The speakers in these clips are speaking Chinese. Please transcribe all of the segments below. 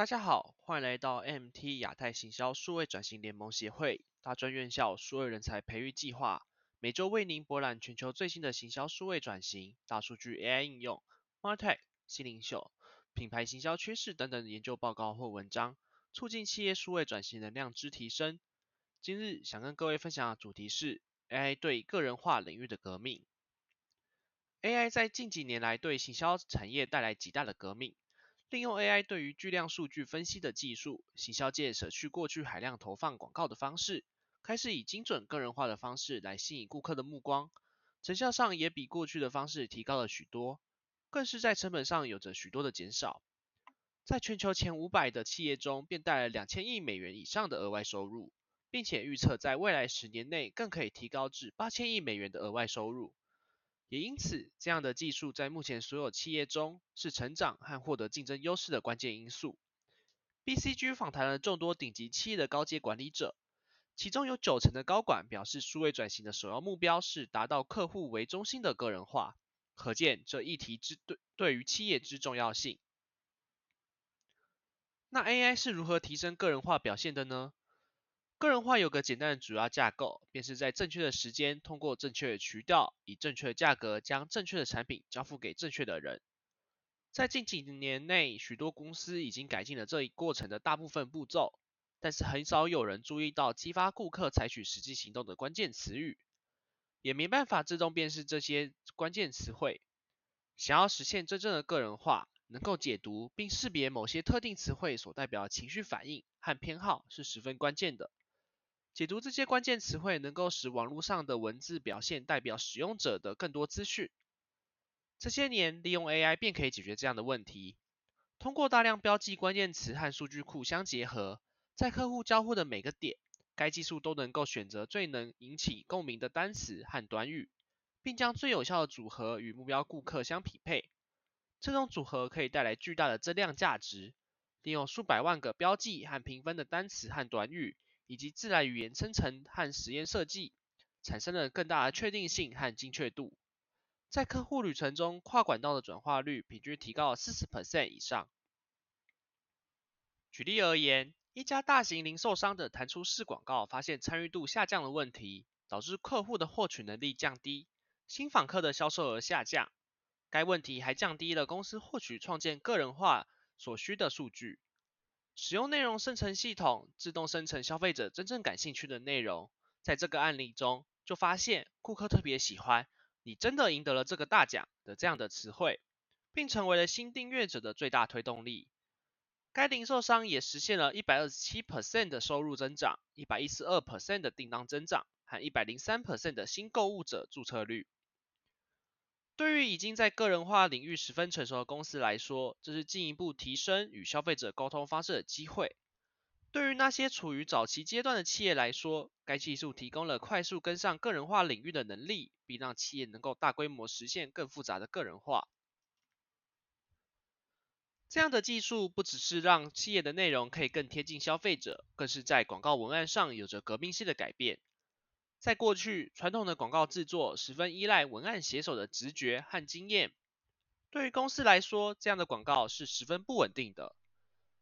大家好，欢迎来到 MT 亚太行销数位转型联盟协会大专院校数位人才培育计划，每周为您博览全球最新的行销数位转型、大数据 AI 应用、Martech 新领袖、品牌行销趋势等等研究报告或文章，促进企业数位转型的量之提升。今日想跟各位分享的主题是 AI 对个人化领域的革命。AI 在近几年来对行销产业带来极大的革命。利用 AI 对于巨量数据分析的技术，行销界舍去过去海量投放广告的方式，开始以精准个人化的方式来吸引顾客的目光，成效上也比过去的方式提高了许多，更是在成本上有着许多的减少，在全球前五百的企业中，便带来两千亿美元以上的额外收入，并且预测在未来十年内更可以提高至八千亿美元的额外收入。也因此，这样的技术在目前所有企业中是成长和获得竞争优势的关键因素。BCG 访谈了众多顶级企业的高阶管理者，其中有九成的高管表示，数位转型的首要目标是达到客户为中心的个人化，可见这议题之对对于企业之重要性。那 AI 是如何提升个人化表现的呢？个人化有个简单的主要架构，便是在正确的时间，通过正确的渠道，以正确的价格，将正确的产品交付给正确的人。在近几年内，许多公司已经改进了这一过程的大部分步骤，但是很少有人注意到激发顾客采取实际行动的关键词语，也没办法自动辨识这些关键词汇。想要实现真正的个人化，能够解读并识别某些特定词汇所代表的情绪反应和偏好，是十分关键的。解读这些关键词汇，能够使网络上的文字表现代表使用者的更多资讯。这些年，利用 AI 便可以解决这样的问题。通过大量标记关键词和数据库相结合，在客户交互的每个点，该技术都能够选择最能引起共鸣的单词和短语，并将最有效的组合与目标顾客相匹配。这种组合可以带来巨大的增量价值。利用数百万个标记和评分的单词和短语。以及自然语言生成和实验设计，产生了更大的确定性和精确度。在客户旅程中，跨管道的转化率平均提高了四十 percent 以上。举例而言，一家大型零售商的弹出式广告发现参与度下降的问题，导致客户的获取能力降低，新访客的销售额下降。该问题还降低了公司获取创建个人化所需的数据。使用内容生成系统自动生成消费者真正感兴趣的内容，在这个案例中就发现顾客特别喜欢“你真的赢得了这个大奖”的这样的词汇，并成为了新订阅者的最大推动力。该零售商也实现了一百二十七 percent 的收入增长、一百一十二 percent 的订单增长和一百零三 percent 的新购物者注册率。对于已经在个人化领域十分成熟的公司来说，这是进一步提升与消费者沟通方式的机会。对于那些处于早期阶段的企业来说，该技术提供了快速跟上个人化领域的能力，并让企业能够大规模实现更复杂的个人化。这样的技术不只是让企业的内容可以更贴近消费者，更是在广告文案上有着革命性的改变。在过去，传统的广告制作十分依赖文案写手的直觉和经验。对于公司来说，这样的广告是十分不稳定的，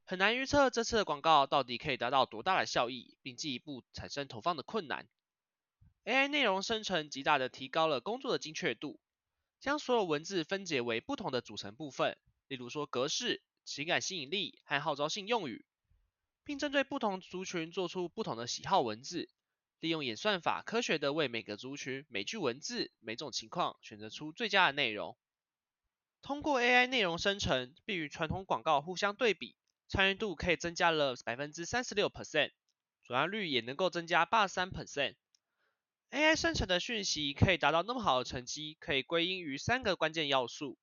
很难预测这次的广告到底可以达到多大的效益，并进一步产生投放的困难。AI 内容生成极大的提高了工作的精确度，将所有文字分解为不同的组成部分，例如说格式、情感吸引力和号召性用语，并针对不同族群做出不同的喜好文字。利用演算法，科学的为每个族群、每句文字、每种情况选择出最佳的内容。通过 AI 内容生成，并与传统广告互相对比，参与度可以增加了百分之三十六 percent，转化率也能够增加八十三 percent。AI 生成的讯息可以达到那么好的成绩，可以归因于三个关键要素：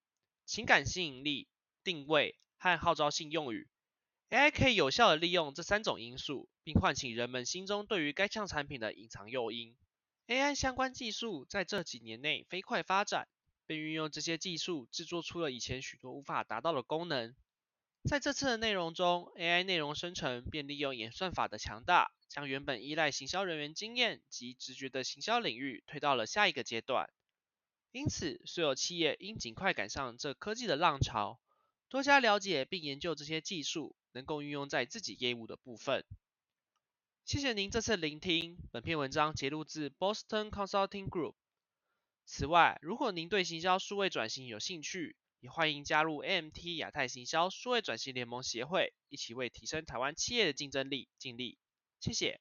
情感吸引力、定位和号召性用语。AI 可以有效的利用这三种因素，并唤醒人们心中对于该项产品的隐藏诱因。AI 相关技术在这几年内飞快发展，并运用这些技术制作出了以前许多无法达到的功能。在这次的内容中，AI 内容生成便利用演算法的强大，将原本依赖行销人员经验及直觉的行销领域推到了下一个阶段。因此，所有企业应尽快赶上这科技的浪潮，多加了解并研究这些技术。能够运用在自己业务的部分。谢谢您这次聆听。本篇文章节录自 Boston Consulting Group。此外，如果您对行销数位转型有兴趣，也欢迎加入 AMT 亚太行销数位转型联盟协会，一起为提升台湾企业的竞争力尽力。谢谢。